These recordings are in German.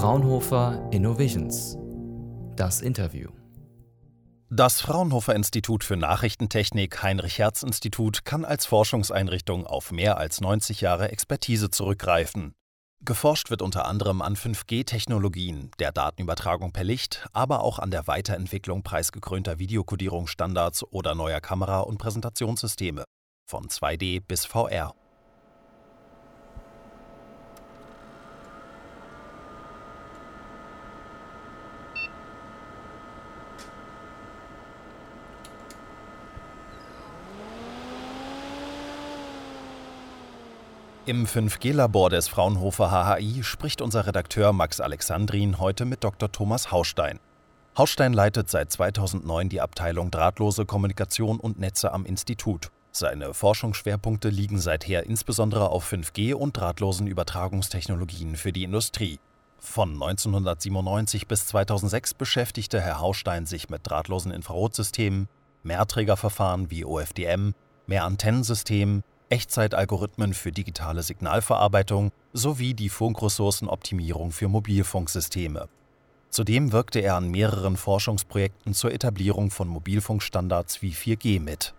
Fraunhofer Innovations. Das Interview. Das Fraunhofer Institut für Nachrichtentechnik Heinrich-Hertz-Institut kann als Forschungseinrichtung auf mehr als 90 Jahre Expertise zurückgreifen. Geforscht wird unter anderem an 5G-Technologien, der Datenübertragung per Licht, aber auch an der Weiterentwicklung preisgekrönter Videokodierungsstandards oder neuer Kamera- und Präsentationssysteme, von 2D bis VR. Im 5G-Labor des Fraunhofer HHI spricht unser Redakteur Max Alexandrin heute mit Dr. Thomas Haustein. Haustein leitet seit 2009 die Abteilung Drahtlose Kommunikation und Netze am Institut. Seine Forschungsschwerpunkte liegen seither insbesondere auf 5G und drahtlosen Übertragungstechnologien für die Industrie. Von 1997 bis 2006 beschäftigte Herr Haustein sich mit drahtlosen Infrarotsystemen, Mehrträgerverfahren wie OFDM, Mehrantennensystemen, Echtzeitalgorithmen für digitale Signalverarbeitung sowie die Funkressourcenoptimierung für Mobilfunksysteme. Zudem wirkte er an mehreren Forschungsprojekten zur Etablierung von Mobilfunkstandards wie 4G mit.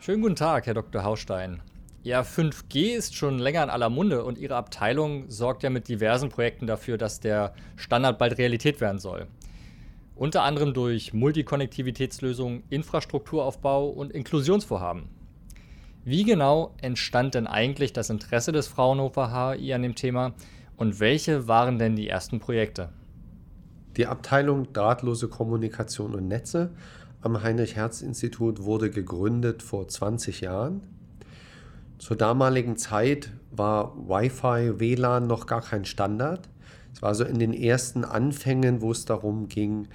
Schönen guten Tag, Herr Dr. Haustein. Ja, 5G ist schon länger in aller Munde und Ihre Abteilung sorgt ja mit diversen Projekten dafür, dass der Standard bald Realität werden soll. Unter anderem durch Multikonnektivitätslösungen, Infrastrukturaufbau und Inklusionsvorhaben. Wie genau entstand denn eigentlich das Interesse des Fraunhofer HI an dem Thema und welche waren denn die ersten Projekte? Die Abteilung Drahtlose Kommunikation und Netze am Heinrich-Hertz-Institut wurde gegründet vor 20 Jahren. Zur damaligen Zeit war Wi-Fi, WLAN noch gar kein Standard. Es war so in den ersten Anfängen, wo es darum ging,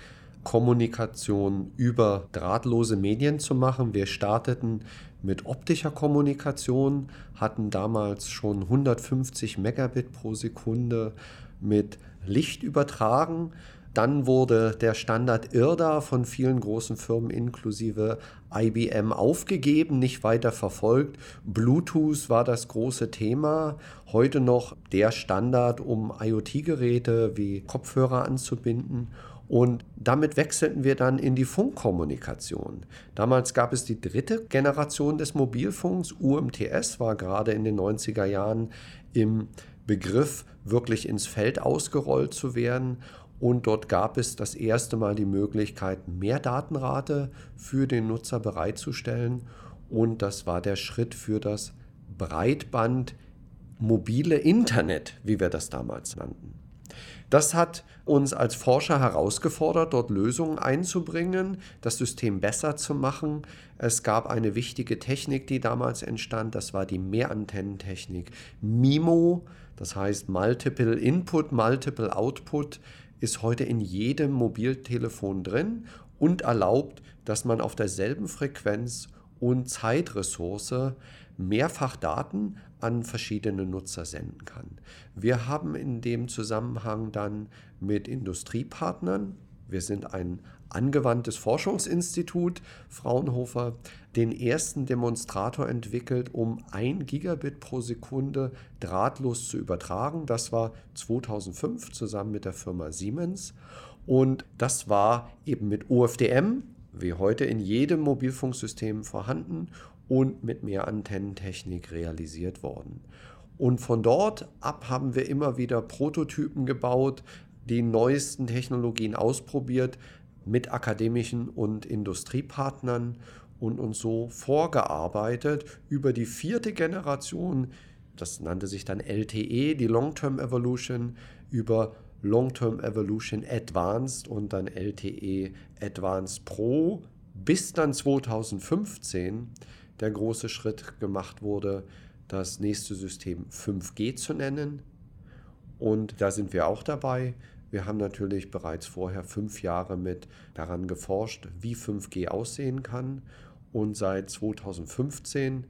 Kommunikation über drahtlose Medien zu machen. Wir starteten mit optischer Kommunikation, hatten damals schon 150 Megabit pro Sekunde mit Licht übertragen. Dann wurde der Standard IRDA von vielen großen Firmen inklusive IBM aufgegeben, nicht weiter verfolgt. Bluetooth war das große Thema. Heute noch der Standard, um IoT-Geräte wie Kopfhörer anzubinden. Und damit wechselten wir dann in die Funkkommunikation. Damals gab es die dritte Generation des Mobilfunks. UMTS war gerade in den 90er Jahren im Begriff, wirklich ins Feld ausgerollt zu werden. Und dort gab es das erste Mal die Möglichkeit, mehr Datenrate für den Nutzer bereitzustellen. Und das war der Schritt für das Breitband mobile Internet, wie wir das damals nannten. Das hat uns als Forscher herausgefordert, dort Lösungen einzubringen, das System besser zu machen. Es gab eine wichtige Technik, die damals entstand, das war die Mehrantennentechnik. MIMO, das heißt Multiple Input, Multiple Output, ist heute in jedem Mobiltelefon drin und erlaubt, dass man auf derselben Frequenz und Zeitressource mehrfach Daten an verschiedene Nutzer senden kann. Wir haben in dem Zusammenhang dann mit Industriepartnern, wir sind ein angewandtes Forschungsinstitut Fraunhofer, den ersten Demonstrator entwickelt, um ein Gigabit pro Sekunde drahtlos zu übertragen. Das war 2005 zusammen mit der Firma Siemens. Und das war eben mit OFDM, wie heute in jedem Mobilfunksystem vorhanden und mit mehr Antennentechnik realisiert worden. Und von dort ab haben wir immer wieder Prototypen gebaut, die neuesten Technologien ausprobiert mit akademischen und Industriepartnern und uns so vorgearbeitet über die vierte Generation, das nannte sich dann LTE, die Long-Term Evolution, über Long-Term Evolution Advanced und dann LTE Advanced Pro, bis dann 2015 der große Schritt gemacht wurde, das nächste System 5G zu nennen. Und da sind wir auch dabei. Wir haben natürlich bereits vorher fünf Jahre mit daran geforscht, wie 5G aussehen kann. Und seit 2015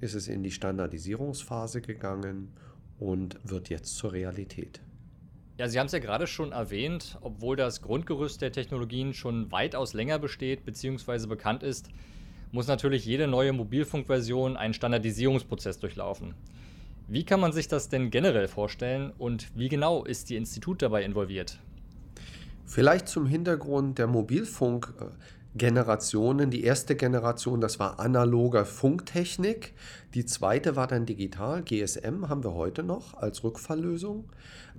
ist es in die Standardisierungsphase gegangen und wird jetzt zur Realität. Ja, Sie haben es ja gerade schon erwähnt, obwohl das Grundgerüst der Technologien schon weitaus länger besteht bzw. bekannt ist, muss natürlich jede neue Mobilfunkversion einen Standardisierungsprozess durchlaufen. Wie kann man sich das denn generell vorstellen und wie genau ist die Institut dabei involviert? Vielleicht zum Hintergrund der Mobilfunk. Generationen. Die erste Generation, das war analoger Funktechnik. Die zweite war dann digital. GSM haben wir heute noch als Rückfalllösung.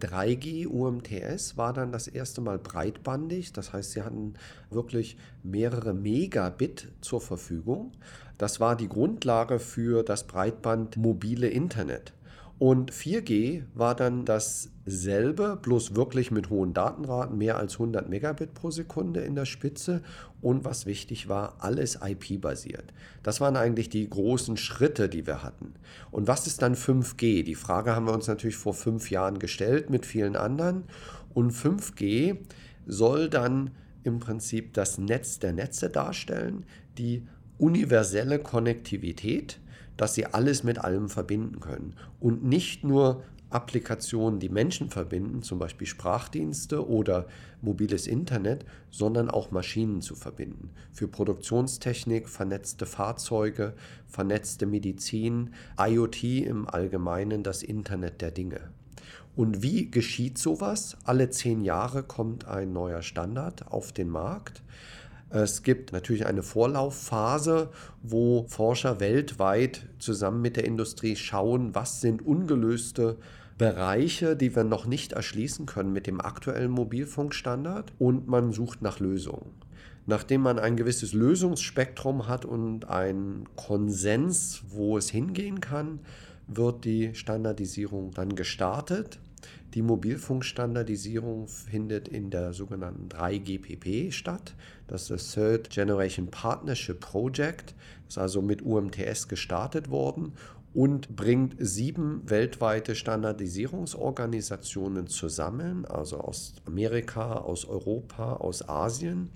3G UMTS war dann das erste Mal breitbandig. Das heißt, sie hatten wirklich mehrere Megabit zur Verfügung. Das war die Grundlage für das Breitband mobile Internet. Und 4G war dann dasselbe, bloß wirklich mit hohen Datenraten, mehr als 100 Megabit pro Sekunde in der Spitze. Und was wichtig war, alles IP-basiert. Das waren eigentlich die großen Schritte, die wir hatten. Und was ist dann 5G? Die Frage haben wir uns natürlich vor fünf Jahren gestellt mit vielen anderen. Und 5G soll dann im Prinzip das Netz der Netze darstellen, die universelle Konnektivität dass sie alles mit allem verbinden können und nicht nur Applikationen, die Menschen verbinden, zum Beispiel Sprachdienste oder mobiles Internet, sondern auch Maschinen zu verbinden. Für Produktionstechnik, vernetzte Fahrzeuge, vernetzte Medizin, IoT im Allgemeinen, das Internet der Dinge. Und wie geschieht sowas? Alle zehn Jahre kommt ein neuer Standard auf den Markt. Es gibt natürlich eine Vorlaufphase, wo Forscher weltweit zusammen mit der Industrie schauen, was sind ungelöste Bereiche, die wir noch nicht erschließen können mit dem aktuellen Mobilfunkstandard und man sucht nach Lösungen. Nachdem man ein gewisses Lösungsspektrum hat und einen Konsens, wo es hingehen kann, wird die Standardisierung dann gestartet. Die Mobilfunkstandardisierung findet in der sogenannten 3GPP statt. Das ist das Third Generation Partnership Project. Das ist also mit UMTS gestartet worden und bringt sieben weltweite Standardisierungsorganisationen zusammen, also aus Amerika, aus Europa, aus Asien.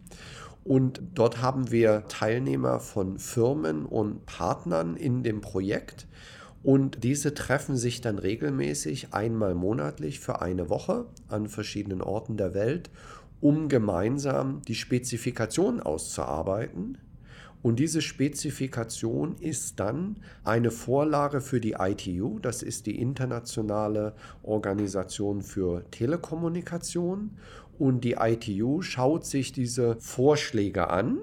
Und dort haben wir Teilnehmer von Firmen und Partnern in dem Projekt. Und diese treffen sich dann regelmäßig einmal monatlich für eine Woche an verschiedenen Orten der Welt, um gemeinsam die Spezifikation auszuarbeiten. Und diese Spezifikation ist dann eine Vorlage für die ITU, das ist die internationale Organisation für Telekommunikation. Und die ITU schaut sich diese Vorschläge an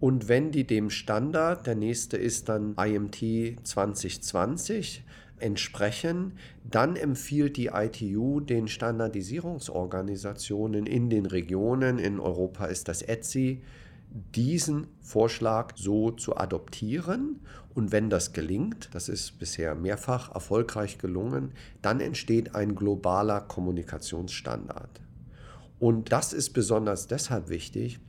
und wenn die dem Standard, der nächste ist dann IMT 2020, entsprechen, dann empfiehlt die ITU den Standardisierungsorganisationen in den Regionen, in Europa ist das ETSI, diesen Vorschlag so zu adoptieren. Und wenn das gelingt, das ist bisher mehrfach erfolgreich gelungen, dann entsteht ein globaler Kommunikationsstandard. Und das ist besonders deshalb wichtig,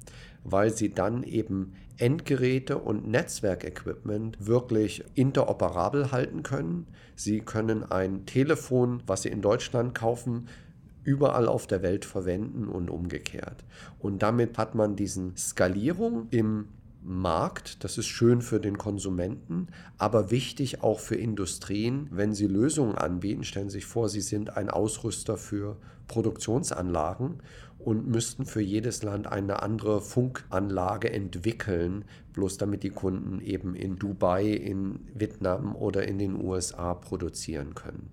weil sie dann eben Endgeräte und Netzwerkequipment wirklich interoperabel halten können. Sie können ein Telefon, was Sie in Deutschland kaufen, überall auf der Welt verwenden und umgekehrt. Und damit hat man diesen Skalierung im Markt, das ist schön für den Konsumenten, aber wichtig auch für Industrien, wenn sie Lösungen anbieten. Stellen Sie sich vor, Sie sind ein Ausrüster für Produktionsanlagen und müssten für jedes Land eine andere Funkanlage entwickeln, bloß damit die Kunden eben in Dubai, in Vietnam oder in den USA produzieren können.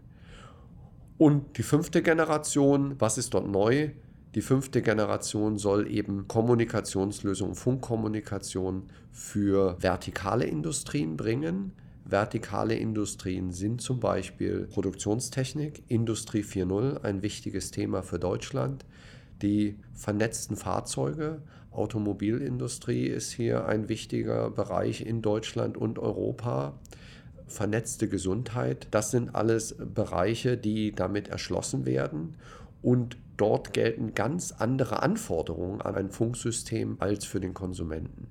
Und die fünfte Generation, was ist dort neu? Die fünfte Generation soll eben Kommunikationslösungen, Funkkommunikation für vertikale Industrien bringen. Vertikale Industrien sind zum Beispiel Produktionstechnik, Industrie 4.0, ein wichtiges Thema für Deutschland die vernetzten Fahrzeuge. Automobilindustrie ist hier ein wichtiger Bereich in Deutschland und Europa. Vernetzte Gesundheit, das sind alles Bereiche, die damit erschlossen werden. Und dort gelten ganz andere Anforderungen an ein Funksystem als für den Konsumenten.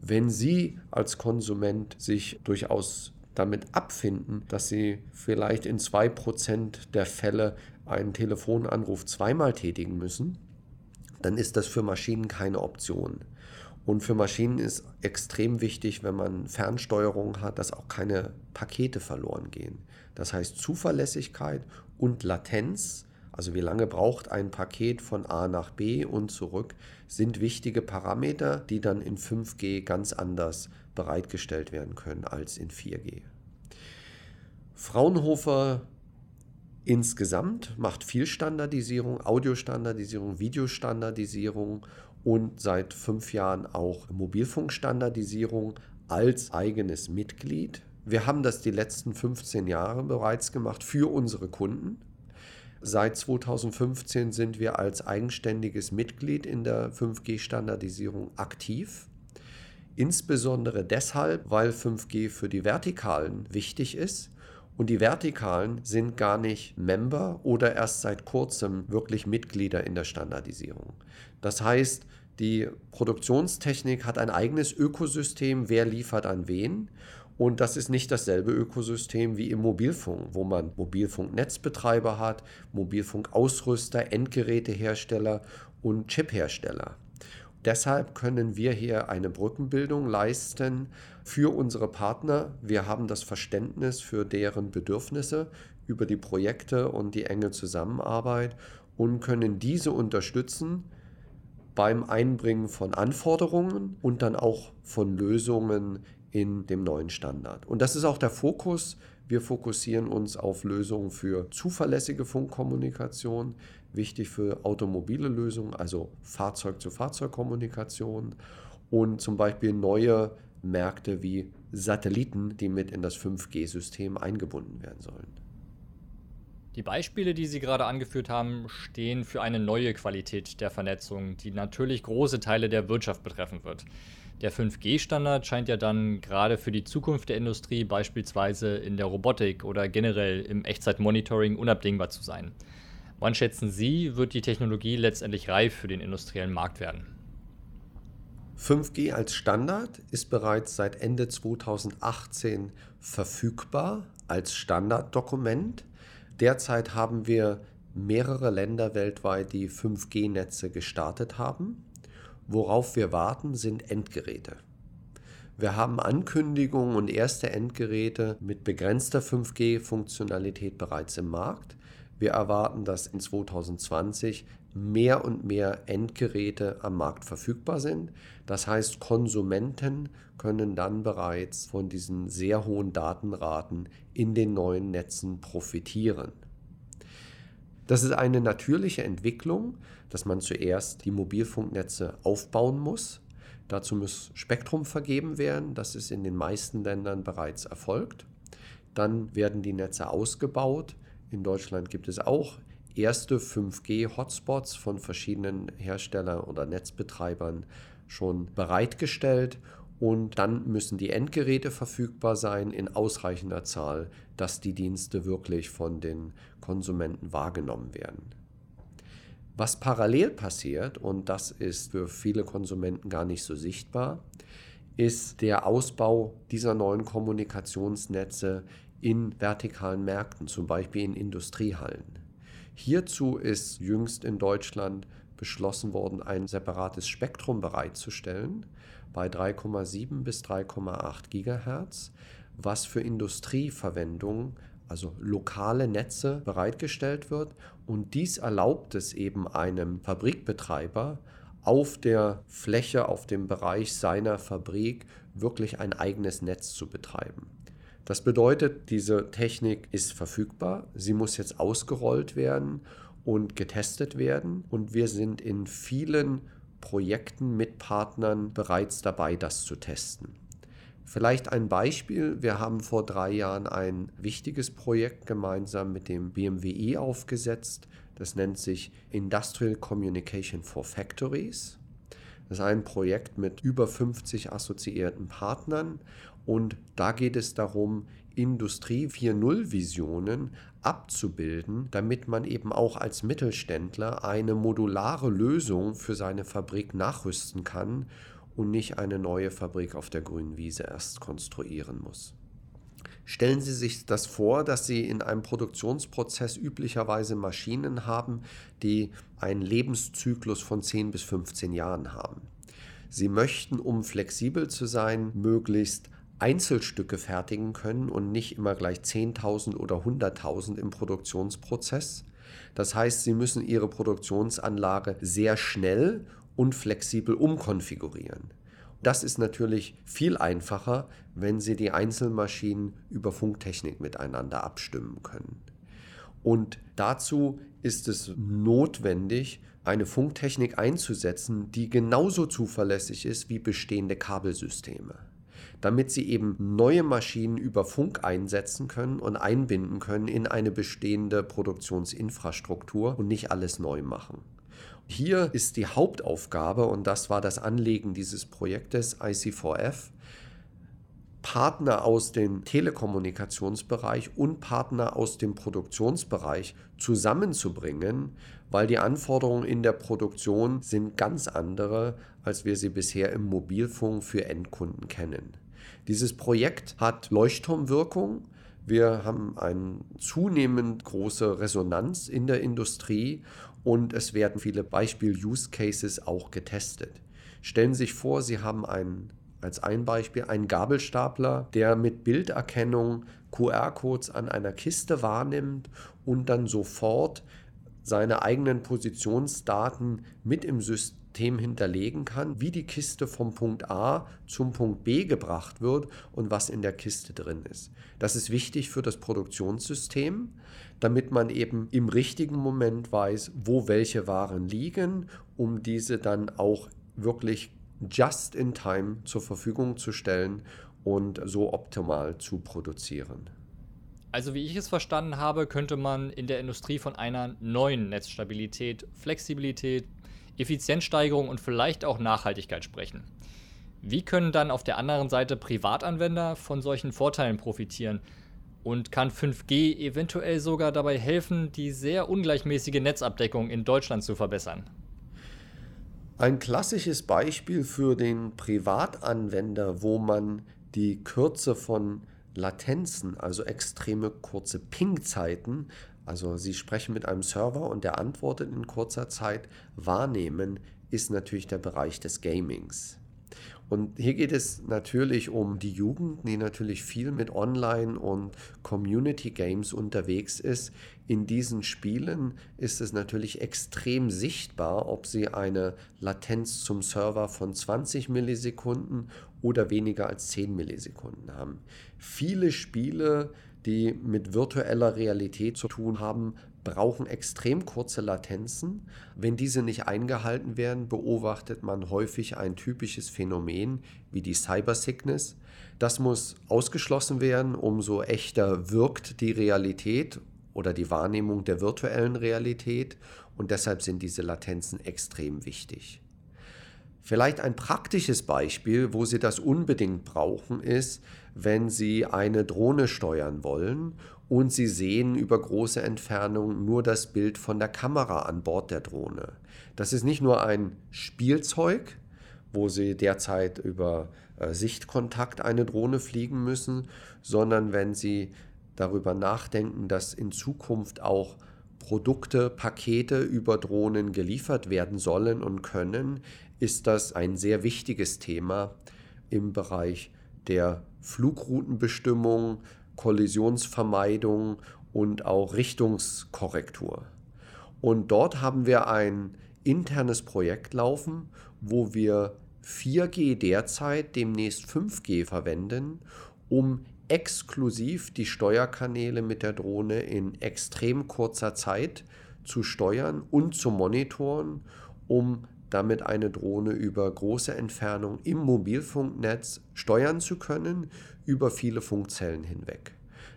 Wenn Sie als Konsument sich durchaus damit abfinden, dass Sie vielleicht in 2% der Fälle einen Telefonanruf zweimal tätigen müssen, dann ist das für Maschinen keine Option. Und für Maschinen ist extrem wichtig, wenn man Fernsteuerung hat, dass auch keine Pakete verloren gehen. Das heißt, Zuverlässigkeit und Latenz, also wie lange braucht ein Paket von A nach B und zurück, sind wichtige Parameter, die dann in 5G ganz anders bereitgestellt werden können als in 4G. Fraunhofer insgesamt macht viel Standardisierung, Audiostandardisierung, Videostandardisierung und seit fünf Jahren auch Mobilfunkstandardisierung als eigenes Mitglied. Wir haben das die letzten 15 Jahre bereits gemacht für unsere Kunden. Seit 2015 sind wir als eigenständiges Mitglied in der 5G-Standardisierung aktiv. Insbesondere deshalb, weil 5G für die Vertikalen wichtig ist. Und die Vertikalen sind gar nicht Member oder erst seit kurzem wirklich Mitglieder in der Standardisierung. Das heißt, die Produktionstechnik hat ein eigenes Ökosystem, wer liefert an wen. Und das ist nicht dasselbe Ökosystem wie im Mobilfunk, wo man Mobilfunknetzbetreiber hat, Mobilfunkausrüster, Endgerätehersteller und Chiphersteller. Deshalb können wir hier eine Brückenbildung leisten für unsere Partner. Wir haben das Verständnis für deren Bedürfnisse über die Projekte und die enge Zusammenarbeit und können diese unterstützen beim Einbringen von Anforderungen und dann auch von Lösungen in dem neuen Standard. Und das ist auch der Fokus. Wir fokussieren uns auf Lösungen für zuverlässige Funkkommunikation, wichtig für automobile Lösungen, also Fahrzeug-zu-Fahrzeug-Kommunikation und zum Beispiel neue Märkte wie Satelliten, die mit in das 5G-System eingebunden werden sollen. Die Beispiele, die Sie gerade angeführt haben, stehen für eine neue Qualität der Vernetzung, die natürlich große Teile der Wirtschaft betreffen wird. Der 5G-Standard scheint ja dann gerade für die Zukunft der Industrie beispielsweise in der Robotik oder generell im Echtzeitmonitoring unabdingbar zu sein. Wann schätzen Sie, wird die Technologie letztendlich reif für den industriellen Markt werden? 5G als Standard ist bereits seit Ende 2018 verfügbar als Standarddokument. Derzeit haben wir mehrere Länder weltweit, die 5G-Netze gestartet haben. Worauf wir warten, sind Endgeräte. Wir haben Ankündigungen und erste Endgeräte mit begrenzter 5G-Funktionalität bereits im Markt. Wir erwarten, dass in 2020 mehr und mehr Endgeräte am Markt verfügbar sind. Das heißt, Konsumenten können dann bereits von diesen sehr hohen Datenraten in den neuen Netzen profitieren. Das ist eine natürliche Entwicklung, dass man zuerst die Mobilfunknetze aufbauen muss. Dazu muss Spektrum vergeben werden. Das ist in den meisten Ländern bereits erfolgt. Dann werden die Netze ausgebaut. In Deutschland gibt es auch erste 5G-Hotspots von verschiedenen Herstellern oder Netzbetreibern schon bereitgestellt und dann müssen die Endgeräte verfügbar sein in ausreichender Zahl, dass die Dienste wirklich von den Konsumenten wahrgenommen werden. Was parallel passiert, und das ist für viele Konsumenten gar nicht so sichtbar, ist der Ausbau dieser neuen Kommunikationsnetze in vertikalen Märkten, zum Beispiel in Industriehallen. Hierzu ist jüngst in Deutschland beschlossen worden, ein separates Spektrum bereitzustellen bei 3,7 bis 3,8 Gigahertz, was für Industrieverwendung, also lokale Netze bereitgestellt wird. Und dies erlaubt es eben einem Fabrikbetreiber, auf der Fläche, auf dem Bereich seiner Fabrik wirklich ein eigenes Netz zu betreiben. Das bedeutet, diese Technik ist verfügbar, sie muss jetzt ausgerollt werden und getestet werden und wir sind in vielen Projekten mit Partnern bereits dabei, das zu testen. Vielleicht ein Beispiel. Wir haben vor drei Jahren ein wichtiges Projekt gemeinsam mit dem BMWI aufgesetzt. Das nennt sich Industrial Communication for Factories. Das ist ein Projekt mit über 50 assoziierten Partnern und da geht es darum, Industrie 4.0 Visionen abzubilden, damit man eben auch als Mittelständler eine modulare Lösung für seine Fabrik nachrüsten kann und nicht eine neue Fabrik auf der grünen Wiese erst konstruieren muss. Stellen Sie sich das vor, dass Sie in einem Produktionsprozess üblicherweise Maschinen haben, die einen Lebenszyklus von 10 bis 15 Jahren haben. Sie möchten, um flexibel zu sein, möglichst Einzelstücke fertigen können und nicht immer gleich 10.000 oder 100.000 im Produktionsprozess. Das heißt, Sie müssen Ihre Produktionsanlage sehr schnell und flexibel umkonfigurieren. Das ist natürlich viel einfacher, wenn Sie die Einzelmaschinen über Funktechnik miteinander abstimmen können. Und dazu ist es notwendig, eine Funktechnik einzusetzen, die genauso zuverlässig ist wie bestehende Kabelsysteme, damit sie eben neue Maschinen über Funk einsetzen können und einbinden können in eine bestehende Produktionsinfrastruktur und nicht alles neu machen. Hier ist die Hauptaufgabe, und das war das Anliegen dieses Projektes IC4F, Partner aus dem Telekommunikationsbereich und Partner aus dem Produktionsbereich zusammenzubringen, weil die Anforderungen in der Produktion sind ganz andere, als wir sie bisher im Mobilfunk für Endkunden kennen. Dieses Projekt hat Leuchtturmwirkung. Wir haben eine zunehmend große Resonanz in der Industrie und es werden viele Beispiel-Use-Cases auch getestet. Stellen Sie sich vor, Sie haben einen als ein Beispiel einen Gabelstapler, der mit Bilderkennung QR-Codes an einer Kiste wahrnimmt und dann sofort seine eigenen Positionsdaten mit im System hinterlegen kann, wie die Kiste vom Punkt A zum Punkt B gebracht wird und was in der Kiste drin ist. Das ist wichtig für das Produktionssystem, damit man eben im richtigen Moment weiß, wo welche Waren liegen, um diese dann auch wirklich just in time zur Verfügung zu stellen und so optimal zu produzieren. Also wie ich es verstanden habe, könnte man in der Industrie von einer neuen Netzstabilität, Flexibilität, Effizienzsteigerung und vielleicht auch Nachhaltigkeit sprechen. Wie können dann auf der anderen Seite Privatanwender von solchen Vorteilen profitieren? Und kann 5G eventuell sogar dabei helfen, die sehr ungleichmäßige Netzabdeckung in Deutschland zu verbessern? Ein klassisches Beispiel für den Privatanwender, wo man die Kürze von Latenzen, also extreme kurze Ping-Zeiten, also Sie sprechen mit einem Server und der antwortet in kurzer Zeit, wahrnehmen, ist natürlich der Bereich des Gamings. Und hier geht es natürlich um die Jugend, die natürlich viel mit Online- und Community-Games unterwegs ist. In diesen Spielen ist es natürlich extrem sichtbar, ob sie eine Latenz zum Server von 20 Millisekunden oder weniger als 10 Millisekunden haben. Viele Spiele, die mit virtueller Realität zu tun haben, brauchen extrem kurze Latenzen. Wenn diese nicht eingehalten werden, beobachtet man häufig ein typisches Phänomen wie die Cybersickness. Das muss ausgeschlossen werden, umso echter wirkt die Realität oder die Wahrnehmung der virtuellen Realität und deshalb sind diese Latenzen extrem wichtig. Vielleicht ein praktisches Beispiel, wo Sie das unbedingt brauchen, ist, wenn Sie eine Drohne steuern wollen und Sie sehen über große Entfernungen nur das Bild von der Kamera an Bord der Drohne. Das ist nicht nur ein Spielzeug, wo Sie derzeit über äh, Sichtkontakt eine Drohne fliegen müssen, sondern wenn Sie darüber nachdenken, dass in Zukunft auch Produkte, Pakete über Drohnen geliefert werden sollen und können, ist das ein sehr wichtiges Thema im Bereich der Flugroutenbestimmung, Kollisionsvermeidung und auch Richtungskorrektur. Und dort haben wir ein internes Projekt laufen, wo wir 4G derzeit, demnächst 5G verwenden, um exklusiv die Steuerkanäle mit der Drohne in extrem kurzer Zeit zu steuern und zu monitoren, um damit eine Drohne über große Entfernung im Mobilfunknetz steuern zu können, über viele Funkzellen hinweg.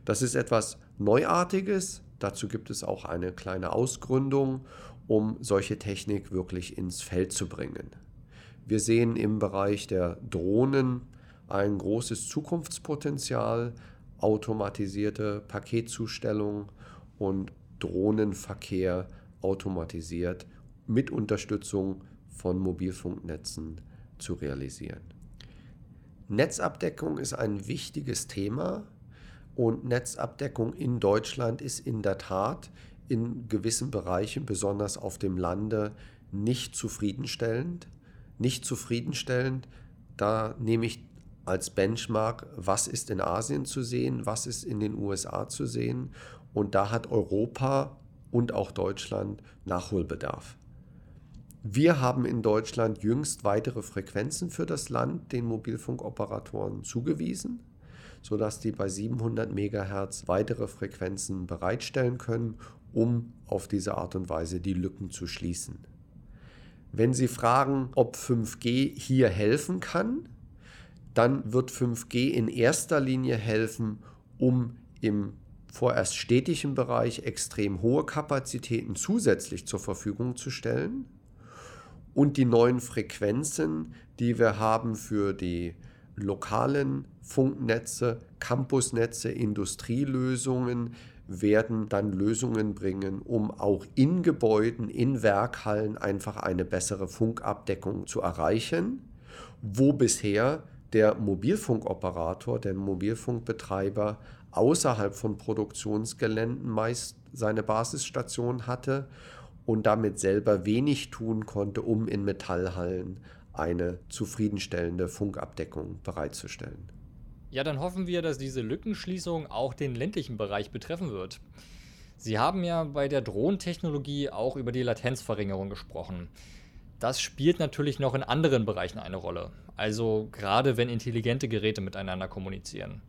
Das ist etwas Neuartiges. Dazu gibt es auch eine kleine Ausgründung, um solche Technik wirklich ins Feld zu bringen. Wir sehen im Bereich der Drohnen ein großes Zukunftspotenzial, automatisierte Paketzustellung und Drohnenverkehr automatisiert mit Unterstützung von Mobilfunknetzen zu realisieren. Netzabdeckung ist ein wichtiges Thema und Netzabdeckung in Deutschland ist in der Tat in gewissen Bereichen, besonders auf dem Lande, nicht zufriedenstellend. Nicht zufriedenstellend, da nehme ich als Benchmark, was ist in Asien zu sehen, was ist in den USA zu sehen. Und da hat Europa und auch Deutschland Nachholbedarf. Wir haben in Deutschland jüngst weitere Frequenzen für das Land den Mobilfunkoperatoren zugewiesen, sodass die bei 700 MHz weitere Frequenzen bereitstellen können, um auf diese Art und Weise die Lücken zu schließen. Wenn Sie fragen, ob 5G hier helfen kann, dann wird 5G in erster Linie helfen, um im vorerst städtischen Bereich extrem hohe Kapazitäten zusätzlich zur Verfügung zu stellen und die neuen Frequenzen, die wir haben für die lokalen Funknetze, Campusnetze, Industrielösungen, werden dann Lösungen bringen, um auch in Gebäuden, in Werkhallen einfach eine bessere Funkabdeckung zu erreichen, wo bisher der Mobilfunkoperator, der Mobilfunkbetreiber außerhalb von Produktionsgeländen meist seine Basisstation hatte und damit selber wenig tun konnte, um in Metallhallen eine zufriedenstellende Funkabdeckung bereitzustellen. Ja, dann hoffen wir, dass diese Lückenschließung auch den ländlichen Bereich betreffen wird. Sie haben ja bei der Drohntechnologie auch über die Latenzverringerung gesprochen. Das spielt natürlich noch in anderen Bereichen eine Rolle. Also gerade wenn intelligente Geräte miteinander kommunizieren.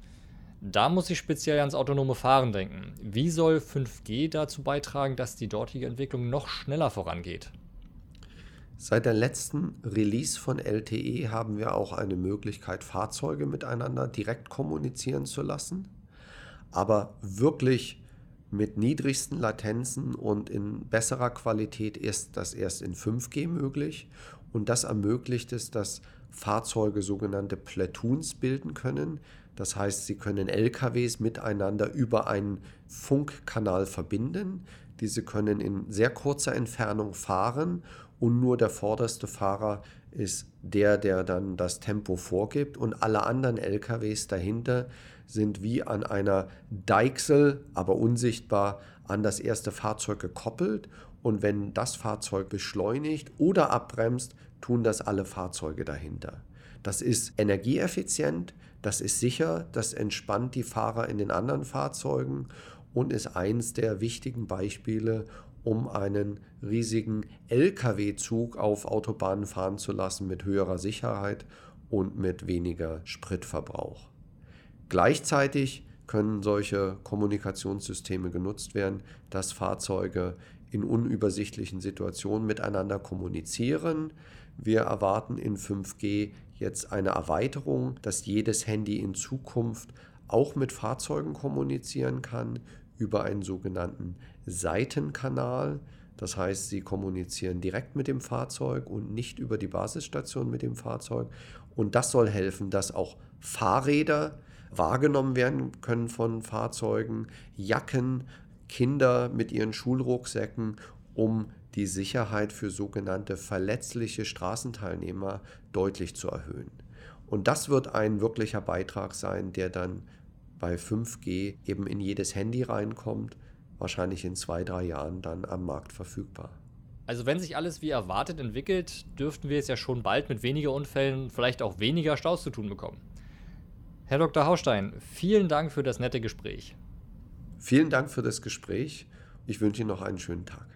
Da muss ich speziell ans autonome Fahren denken. Wie soll 5G dazu beitragen, dass die dortige Entwicklung noch schneller vorangeht? Seit der letzten Release von LTE haben wir auch eine Möglichkeit, Fahrzeuge miteinander direkt kommunizieren zu lassen. Aber wirklich mit niedrigsten Latenzen und in besserer Qualität ist das erst in 5G möglich. Und das ermöglicht es, dass Fahrzeuge sogenannte Platoons bilden können. Das heißt, sie können LKWs miteinander über einen Funkkanal verbinden. Diese können in sehr kurzer Entfernung fahren und nur der vorderste Fahrer ist der, der dann das Tempo vorgibt und alle anderen LKWs dahinter sind wie an einer Deichsel, aber unsichtbar, an das erste Fahrzeug gekoppelt und wenn das Fahrzeug beschleunigt oder abbremst, tun das alle Fahrzeuge dahinter. Das ist energieeffizient, das ist sicher, das entspannt die Fahrer in den anderen Fahrzeugen und ist eins der wichtigen Beispiele, um einen riesigen Lkw-Zug auf Autobahnen fahren zu lassen mit höherer Sicherheit und mit weniger Spritverbrauch. Gleichzeitig können solche Kommunikationssysteme genutzt werden, dass Fahrzeuge in unübersichtlichen Situationen miteinander kommunizieren. Wir erwarten in 5G jetzt eine Erweiterung, dass jedes Handy in Zukunft auch mit Fahrzeugen kommunizieren kann über einen sogenannten Seitenkanal. Das heißt, sie kommunizieren direkt mit dem Fahrzeug und nicht über die Basisstation mit dem Fahrzeug. Und das soll helfen, dass auch Fahrräder wahrgenommen werden können von Fahrzeugen, Jacken, Kinder mit ihren Schulrucksäcken, um die Sicherheit für sogenannte verletzliche Straßenteilnehmer deutlich zu erhöhen. Und das wird ein wirklicher Beitrag sein, der dann bei 5G eben in jedes Handy reinkommt, wahrscheinlich in zwei, drei Jahren dann am Markt verfügbar. Also wenn sich alles wie erwartet entwickelt, dürften wir es ja schon bald mit weniger Unfällen, vielleicht auch weniger Staus zu tun bekommen. Herr Dr. Haustein, vielen Dank für das nette Gespräch. Vielen Dank für das Gespräch. Ich wünsche Ihnen noch einen schönen Tag.